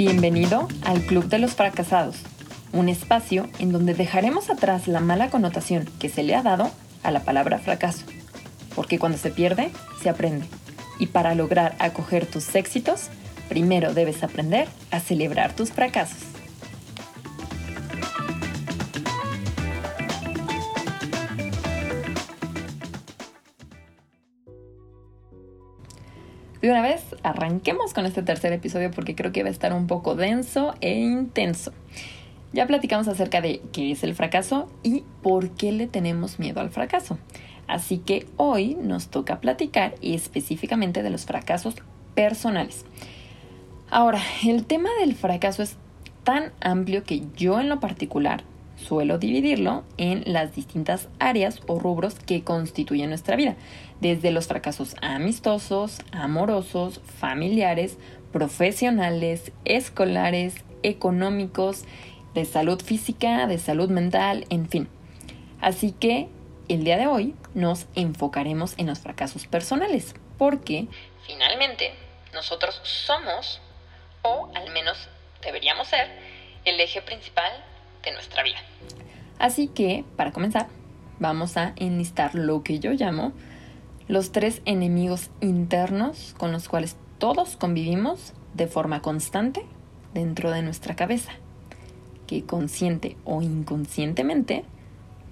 Bienvenido al Club de los Fracasados, un espacio en donde dejaremos atrás la mala connotación que se le ha dado a la palabra fracaso, porque cuando se pierde, se aprende. Y para lograr acoger tus éxitos, primero debes aprender a celebrar tus fracasos. De una vez, arranquemos con este tercer episodio porque creo que va a estar un poco denso e intenso. Ya platicamos acerca de qué es el fracaso y por qué le tenemos miedo al fracaso. Así que hoy nos toca platicar específicamente de los fracasos personales. Ahora, el tema del fracaso es tan amplio que yo en lo particular suelo dividirlo en las distintas áreas o rubros que constituyen nuestra vida, desde los fracasos amistosos, amorosos, familiares, profesionales, escolares, económicos, de salud física, de salud mental, en fin. Así que el día de hoy nos enfocaremos en los fracasos personales, porque finalmente nosotros somos, o al menos deberíamos ser, el eje principal de nuestra vida. Así que, para comenzar, vamos a enlistar lo que yo llamo los tres enemigos internos con los cuales todos convivimos de forma constante dentro de nuestra cabeza, que consciente o inconscientemente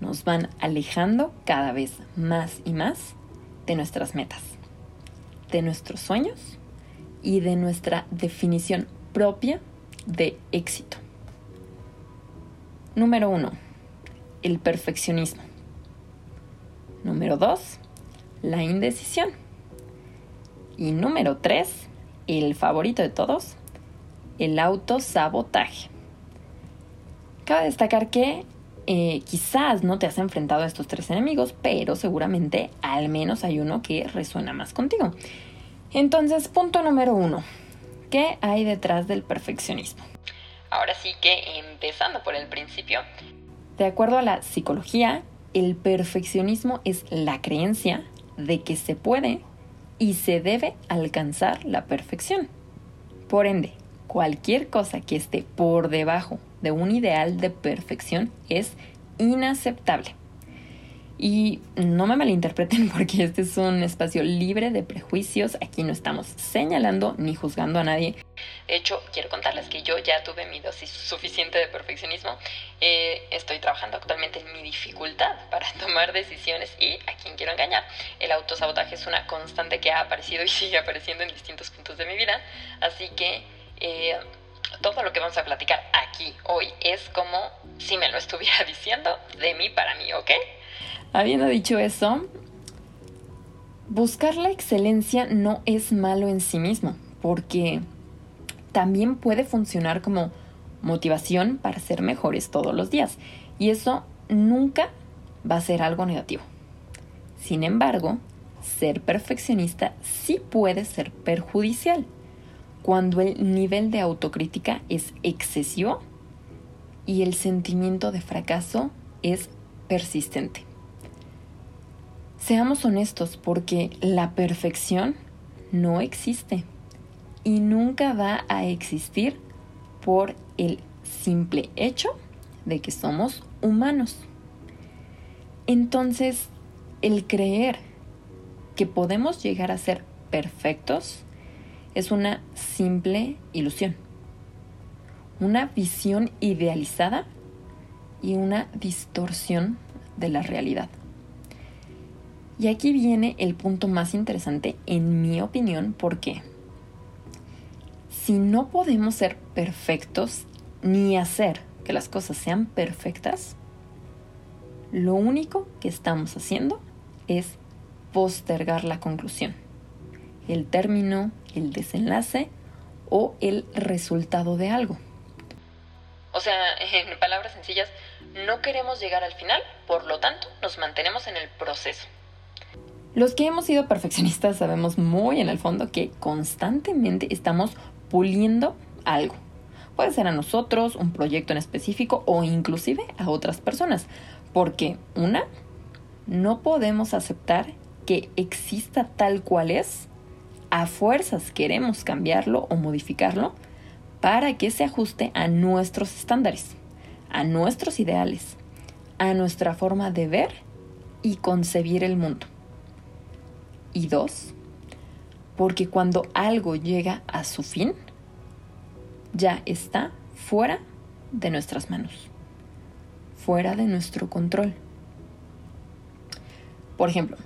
nos van alejando cada vez más y más de nuestras metas, de nuestros sueños y de nuestra definición propia de éxito. Número 1. El perfeccionismo. Número 2. La indecisión. Y número 3. El favorito de todos. El autosabotaje. Cabe destacar que eh, quizás no te has enfrentado a estos tres enemigos, pero seguramente al menos hay uno que resuena más contigo. Entonces, punto número uno. ¿Qué hay detrás del perfeccionismo? Ahora sí que empezando por el principio. De acuerdo a la psicología, el perfeccionismo es la creencia de que se puede y se debe alcanzar la perfección. Por ende, cualquier cosa que esté por debajo de un ideal de perfección es inaceptable. Y no me malinterpreten porque este es un espacio libre de prejuicios. Aquí no estamos señalando ni juzgando a nadie. De hecho, quiero contarles que yo ya tuve mi dosis suficiente de perfeccionismo. Eh, estoy trabajando actualmente en mi dificultad para tomar decisiones y a quien quiero engañar. El autosabotaje es una constante que ha aparecido y sigue apareciendo en distintos puntos de mi vida. Así que... Eh, todo lo que vamos a platicar aquí hoy es como si me lo estuviera diciendo de mí para mí, ¿ok? Habiendo dicho eso, buscar la excelencia no es malo en sí mismo, porque también puede funcionar como motivación para ser mejores todos los días. Y eso nunca va a ser algo negativo. Sin embargo, ser perfeccionista sí puede ser perjudicial cuando el nivel de autocrítica es excesivo y el sentimiento de fracaso es persistente. Seamos honestos porque la perfección no existe y nunca va a existir por el simple hecho de que somos humanos. Entonces, el creer que podemos llegar a ser perfectos es una simple ilusión, una visión idealizada y una distorsión de la realidad. Y aquí viene el punto más interesante, en mi opinión, porque si no podemos ser perfectos ni hacer que las cosas sean perfectas, lo único que estamos haciendo es postergar la conclusión, el término, el desenlace o el resultado de algo. O sea, en palabras sencillas, no queremos llegar al final, por lo tanto, nos mantenemos en el proceso. Los que hemos sido perfeccionistas sabemos muy en el fondo que constantemente estamos puliendo algo. Puede ser a nosotros, un proyecto en específico o inclusive a otras personas. Porque una, no podemos aceptar que exista tal cual es. A fuerzas queremos cambiarlo o modificarlo para que se ajuste a nuestros estándares, a nuestros ideales, a nuestra forma de ver y concebir el mundo. Y dos, porque cuando algo llega a su fin, ya está fuera de nuestras manos, fuera de nuestro control. Por ejemplo,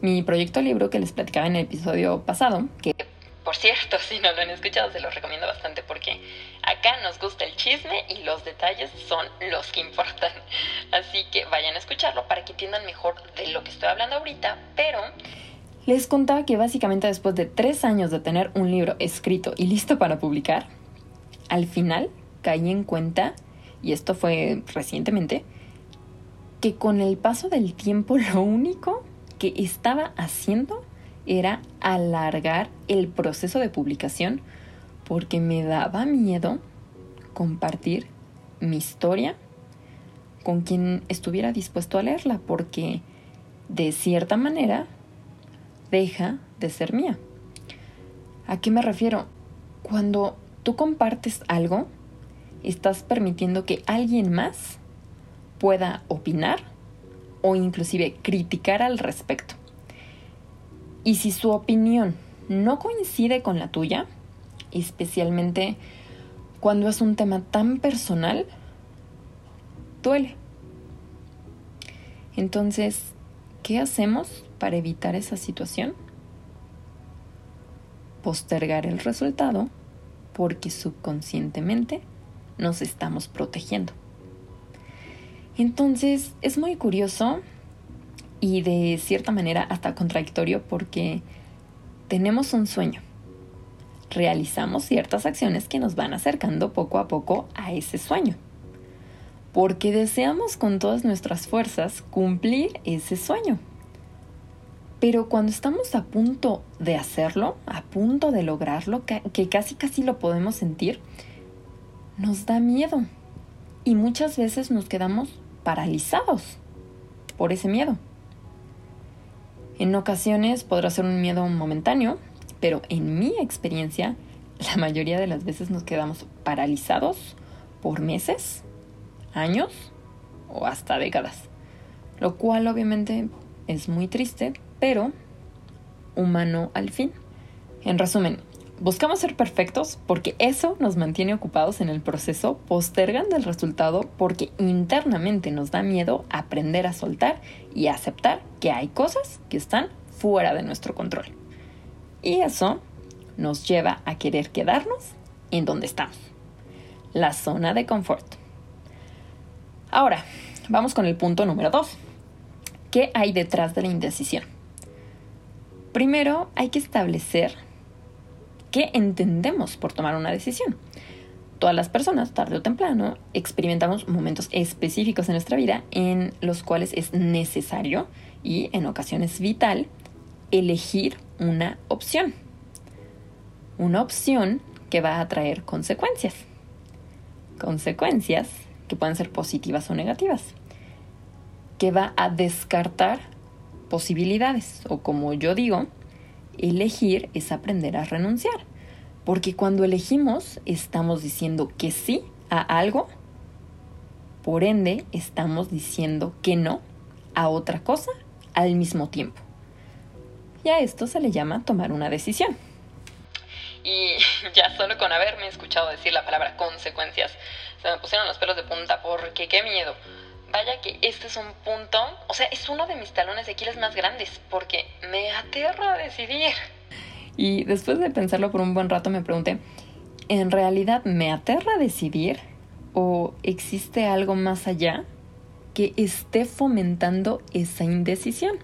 mi proyecto libro que les platicaba en el episodio pasado, que por cierto, si no lo han escuchado, se los recomiendo bastante porque acá nos gusta el chisme y los detalles son los que importan. Así que vayan a escucharlo para que entiendan mejor de lo que estoy hablando ahorita, pero... Les contaba que básicamente después de tres años de tener un libro escrito y listo para publicar, al final caí en cuenta, y esto fue recientemente, que con el paso del tiempo lo único que estaba haciendo era alargar el proceso de publicación porque me daba miedo compartir mi historia con quien estuviera dispuesto a leerla, porque de cierta manera deja de ser mía. ¿A qué me refiero? Cuando tú compartes algo, estás permitiendo que alguien más pueda opinar o inclusive criticar al respecto. Y si su opinión no coincide con la tuya, especialmente cuando es un tema tan personal, duele. Entonces, ¿qué hacemos para evitar esa situación? Postergar el resultado porque subconscientemente nos estamos protegiendo. Entonces, es muy curioso y de cierta manera hasta contradictorio porque tenemos un sueño. Realizamos ciertas acciones que nos van acercando poco a poco a ese sueño. Porque deseamos con todas nuestras fuerzas cumplir ese sueño. Pero cuando estamos a punto de hacerlo, a punto de lograrlo, que casi casi lo podemos sentir, nos da miedo. Y muchas veces nos quedamos paralizados por ese miedo. En ocasiones podrá ser un miedo momentáneo, pero en mi experiencia, la mayoría de las veces nos quedamos paralizados por meses, años o hasta décadas. Lo cual obviamente es muy triste, pero humano al fin. En resumen, Buscamos ser perfectos porque eso nos mantiene ocupados en el proceso, postergando el resultado porque internamente nos da miedo aprender a soltar y aceptar que hay cosas que están fuera de nuestro control. Y eso nos lleva a querer quedarnos en donde estamos, la zona de confort. Ahora, vamos con el punto número 2. ¿Qué hay detrás de la indecisión? Primero hay que establecer qué entendemos por tomar una decisión. Todas las personas, tarde o temprano, experimentamos momentos específicos en nuestra vida en los cuales es necesario y en ocasiones vital elegir una opción. Una opción que va a traer consecuencias. Consecuencias que pueden ser positivas o negativas. Que va a descartar posibilidades o como yo digo, Elegir es aprender a renunciar, porque cuando elegimos estamos diciendo que sí a algo, por ende estamos diciendo que no a otra cosa al mismo tiempo. Y a esto se le llama tomar una decisión. Y ya solo con haberme escuchado decir la palabra consecuencias, me pusieron los pelos de punta porque qué miedo vaya que este es un punto, o sea, es uno de mis talones de Aquiles más grandes, porque me aterra decidir. Y después de pensarlo por un buen rato me pregunté, ¿en realidad me aterra decidir? ¿O existe algo más allá que esté fomentando esa indecisión?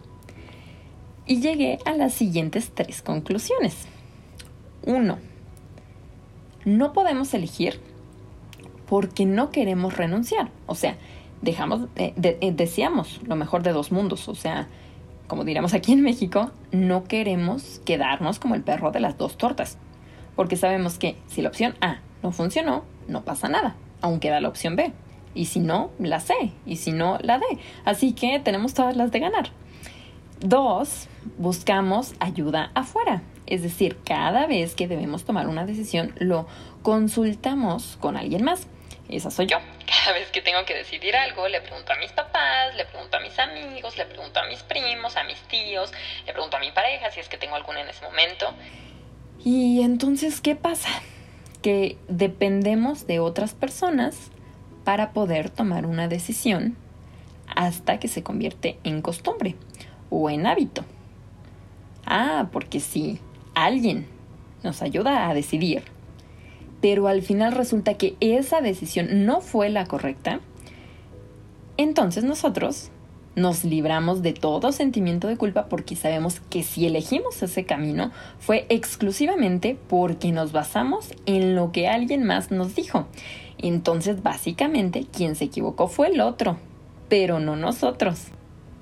Y llegué a las siguientes tres conclusiones. Uno, no podemos elegir porque no queremos renunciar. O sea, dejamos, eh, eh, deseamos lo mejor de dos mundos. O sea, como diríamos aquí en México, no queremos quedarnos como el perro de las dos tortas. Porque sabemos que si la opción A no funcionó, no pasa nada. Aún queda la opción B. Y si no, la C. Y si no, la D. Así que tenemos todas las de ganar. Dos, buscamos ayuda afuera. Es decir, cada vez que debemos tomar una decisión, lo consultamos con alguien más. Esa soy yo. Cada vez que tengo que decidir algo, le pregunto a mis papás, le pregunto a mis amigos, le pregunto a mis primos, a mis tíos, le pregunto a mi pareja si es que tengo alguna en ese momento. Y entonces, ¿qué pasa? Que dependemos de otras personas para poder tomar una decisión hasta que se convierte en costumbre o en hábito. Ah, porque si alguien nos ayuda a decidir, pero al final resulta que esa decisión no fue la correcta, entonces nosotros nos libramos de todo sentimiento de culpa porque sabemos que si elegimos ese camino fue exclusivamente porque nos basamos en lo que alguien más nos dijo. Entonces básicamente quien se equivocó fue el otro, pero no nosotros.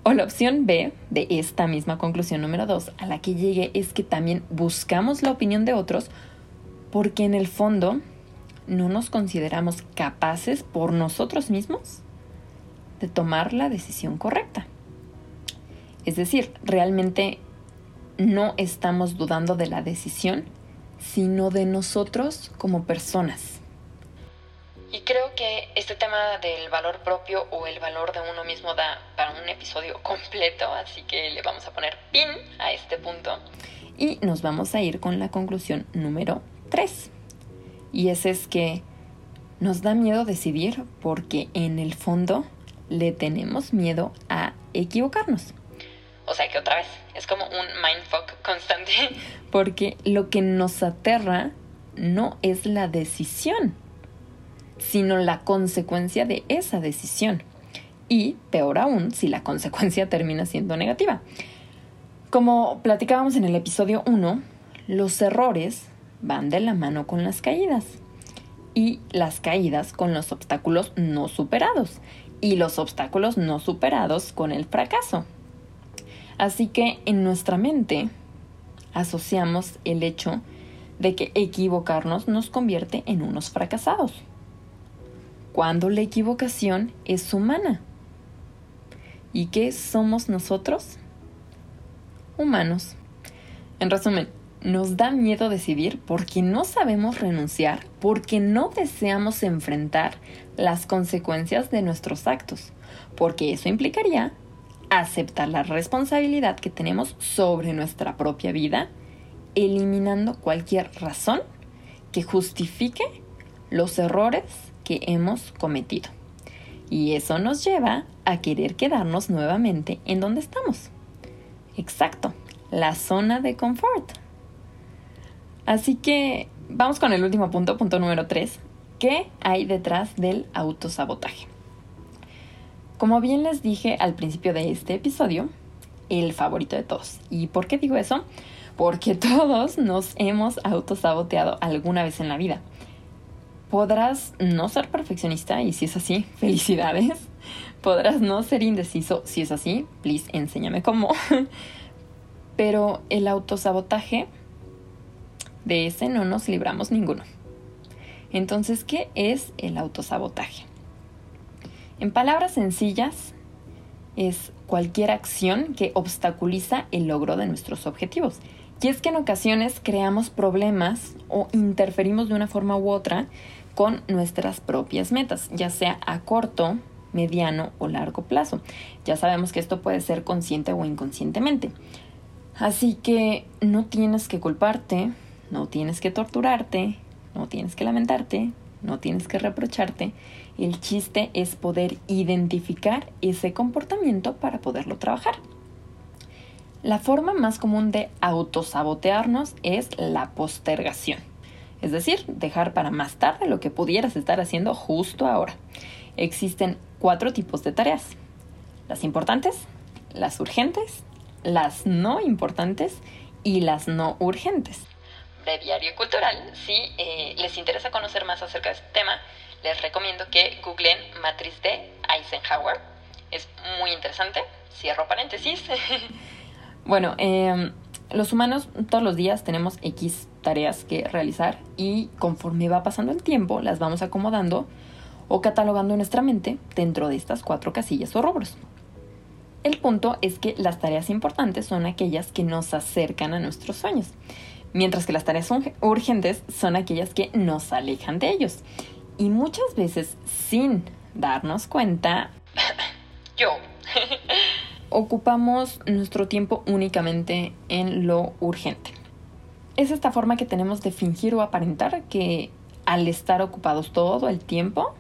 O la opción B de esta misma conclusión número 2 a la que llegue es que también buscamos la opinión de otros porque en el fondo no nos consideramos capaces por nosotros mismos de tomar la decisión correcta. Es decir, realmente no estamos dudando de la decisión, sino de nosotros como personas. Y creo que este tema del valor propio o el valor de uno mismo da para un episodio completo, así que le vamos a poner pin a este punto. Y nos vamos a ir con la conclusión número tres. Y ese es que nos da miedo decidir porque en el fondo le tenemos miedo a equivocarnos. O sea que otra vez, es como un mindfuck constante. Porque lo que nos aterra no es la decisión, sino la consecuencia de esa decisión. Y peor aún, si la consecuencia termina siendo negativa. Como platicábamos en el episodio 1, los errores van de la mano con las caídas y las caídas con los obstáculos no superados y los obstáculos no superados con el fracaso. Así que en nuestra mente asociamos el hecho de que equivocarnos nos convierte en unos fracasados, cuando la equivocación es humana. ¿Y qué somos nosotros? Humanos. En resumen, nos da miedo decidir porque no sabemos renunciar, porque no deseamos enfrentar las consecuencias de nuestros actos, porque eso implicaría aceptar la responsabilidad que tenemos sobre nuestra propia vida, eliminando cualquier razón que justifique los errores que hemos cometido. Y eso nos lleva a querer quedarnos nuevamente en donde estamos. Exacto, la zona de confort. Así que vamos con el último punto, punto número 3. ¿Qué hay detrás del autosabotaje? Como bien les dije al principio de este episodio, el favorito de todos. ¿Y por qué digo eso? Porque todos nos hemos autosaboteado alguna vez en la vida. Podrás no ser perfeccionista y si es así, felicidades. Podrás no ser indeciso si es así, please enséñame cómo. Pero el autosabotaje de ese no nos libramos ninguno. Entonces, ¿qué es el autosabotaje? En palabras sencillas, es cualquier acción que obstaculiza el logro de nuestros objetivos. Y es que en ocasiones creamos problemas o interferimos de una forma u otra con nuestras propias metas, ya sea a corto, mediano o largo plazo. Ya sabemos que esto puede ser consciente o inconscientemente. Así que no tienes que culparte, no tienes que torturarte, no tienes que lamentarte, no tienes que reprocharte. El chiste es poder identificar ese comportamiento para poderlo trabajar. La forma más común de autosabotearnos es la postergación, es decir, dejar para más tarde lo que pudieras estar haciendo justo ahora. Existen cuatro tipos de tareas. Las importantes, las urgentes, las no importantes y las no urgentes diario cultural. Si eh, les interesa conocer más acerca de este tema, les recomiendo que googlen Matriz de Eisenhower. Es muy interesante. Cierro paréntesis. bueno, em, los humanos todos los días tenemos X tareas que realizar y conforme va pasando el tiempo las vamos acomodando o catalogando en nuestra mente dentro de estas cuatro casillas o rubros. El punto es que las tareas importantes son aquellas que nos acercan a nuestros sueños, mientras que las tareas urgentes son aquellas que nos alejan de ellos. Y muchas veces, sin darnos cuenta, yo, ocupamos nuestro tiempo únicamente en lo urgente. Es esta forma que tenemos de fingir o aparentar que al estar ocupados todo el tiempo,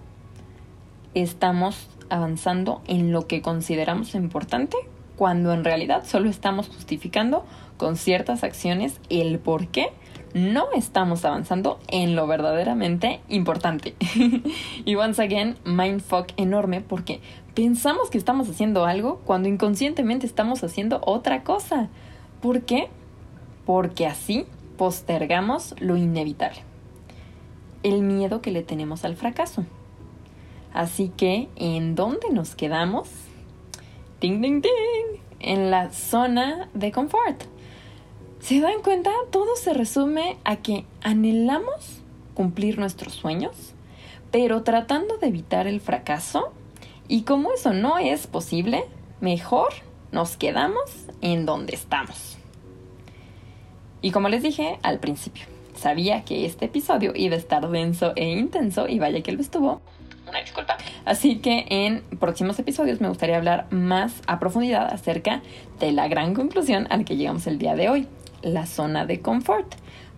estamos avanzando en lo que consideramos importante, cuando en realidad solo estamos justificando con ciertas acciones el por qué no estamos avanzando en lo verdaderamente importante. y once again, mindfuck enorme porque pensamos que estamos haciendo algo cuando inconscientemente estamos haciendo otra cosa. ¿Por qué? Porque así postergamos lo inevitable. El miedo que le tenemos al fracaso. Así que, ¿en dónde nos quedamos? Ding, ding, ding. En la zona de confort. ¿Se dan cuenta? Todo se resume a que anhelamos cumplir nuestros sueños, pero tratando de evitar el fracaso. Y como eso no es posible, mejor nos quedamos en donde estamos. Y como les dije al principio, sabía que este episodio iba a estar denso e intenso y vaya que lo estuvo. Una disculpa. Así que en próximos episodios me gustaría hablar más a profundidad acerca de la gran conclusión a la que llegamos el día de hoy, la zona de confort,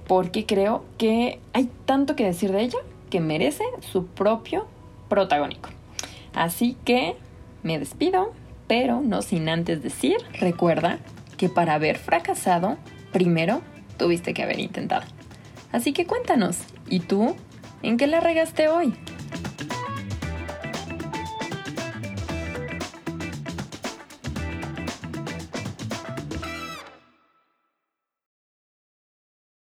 porque creo que hay tanto que decir de ella que merece su propio protagónico. Así que me despido, pero no sin antes decir, recuerda que para haber fracasado, primero tuviste que haber intentado. Así que cuéntanos, ¿y tú en qué la regaste hoy?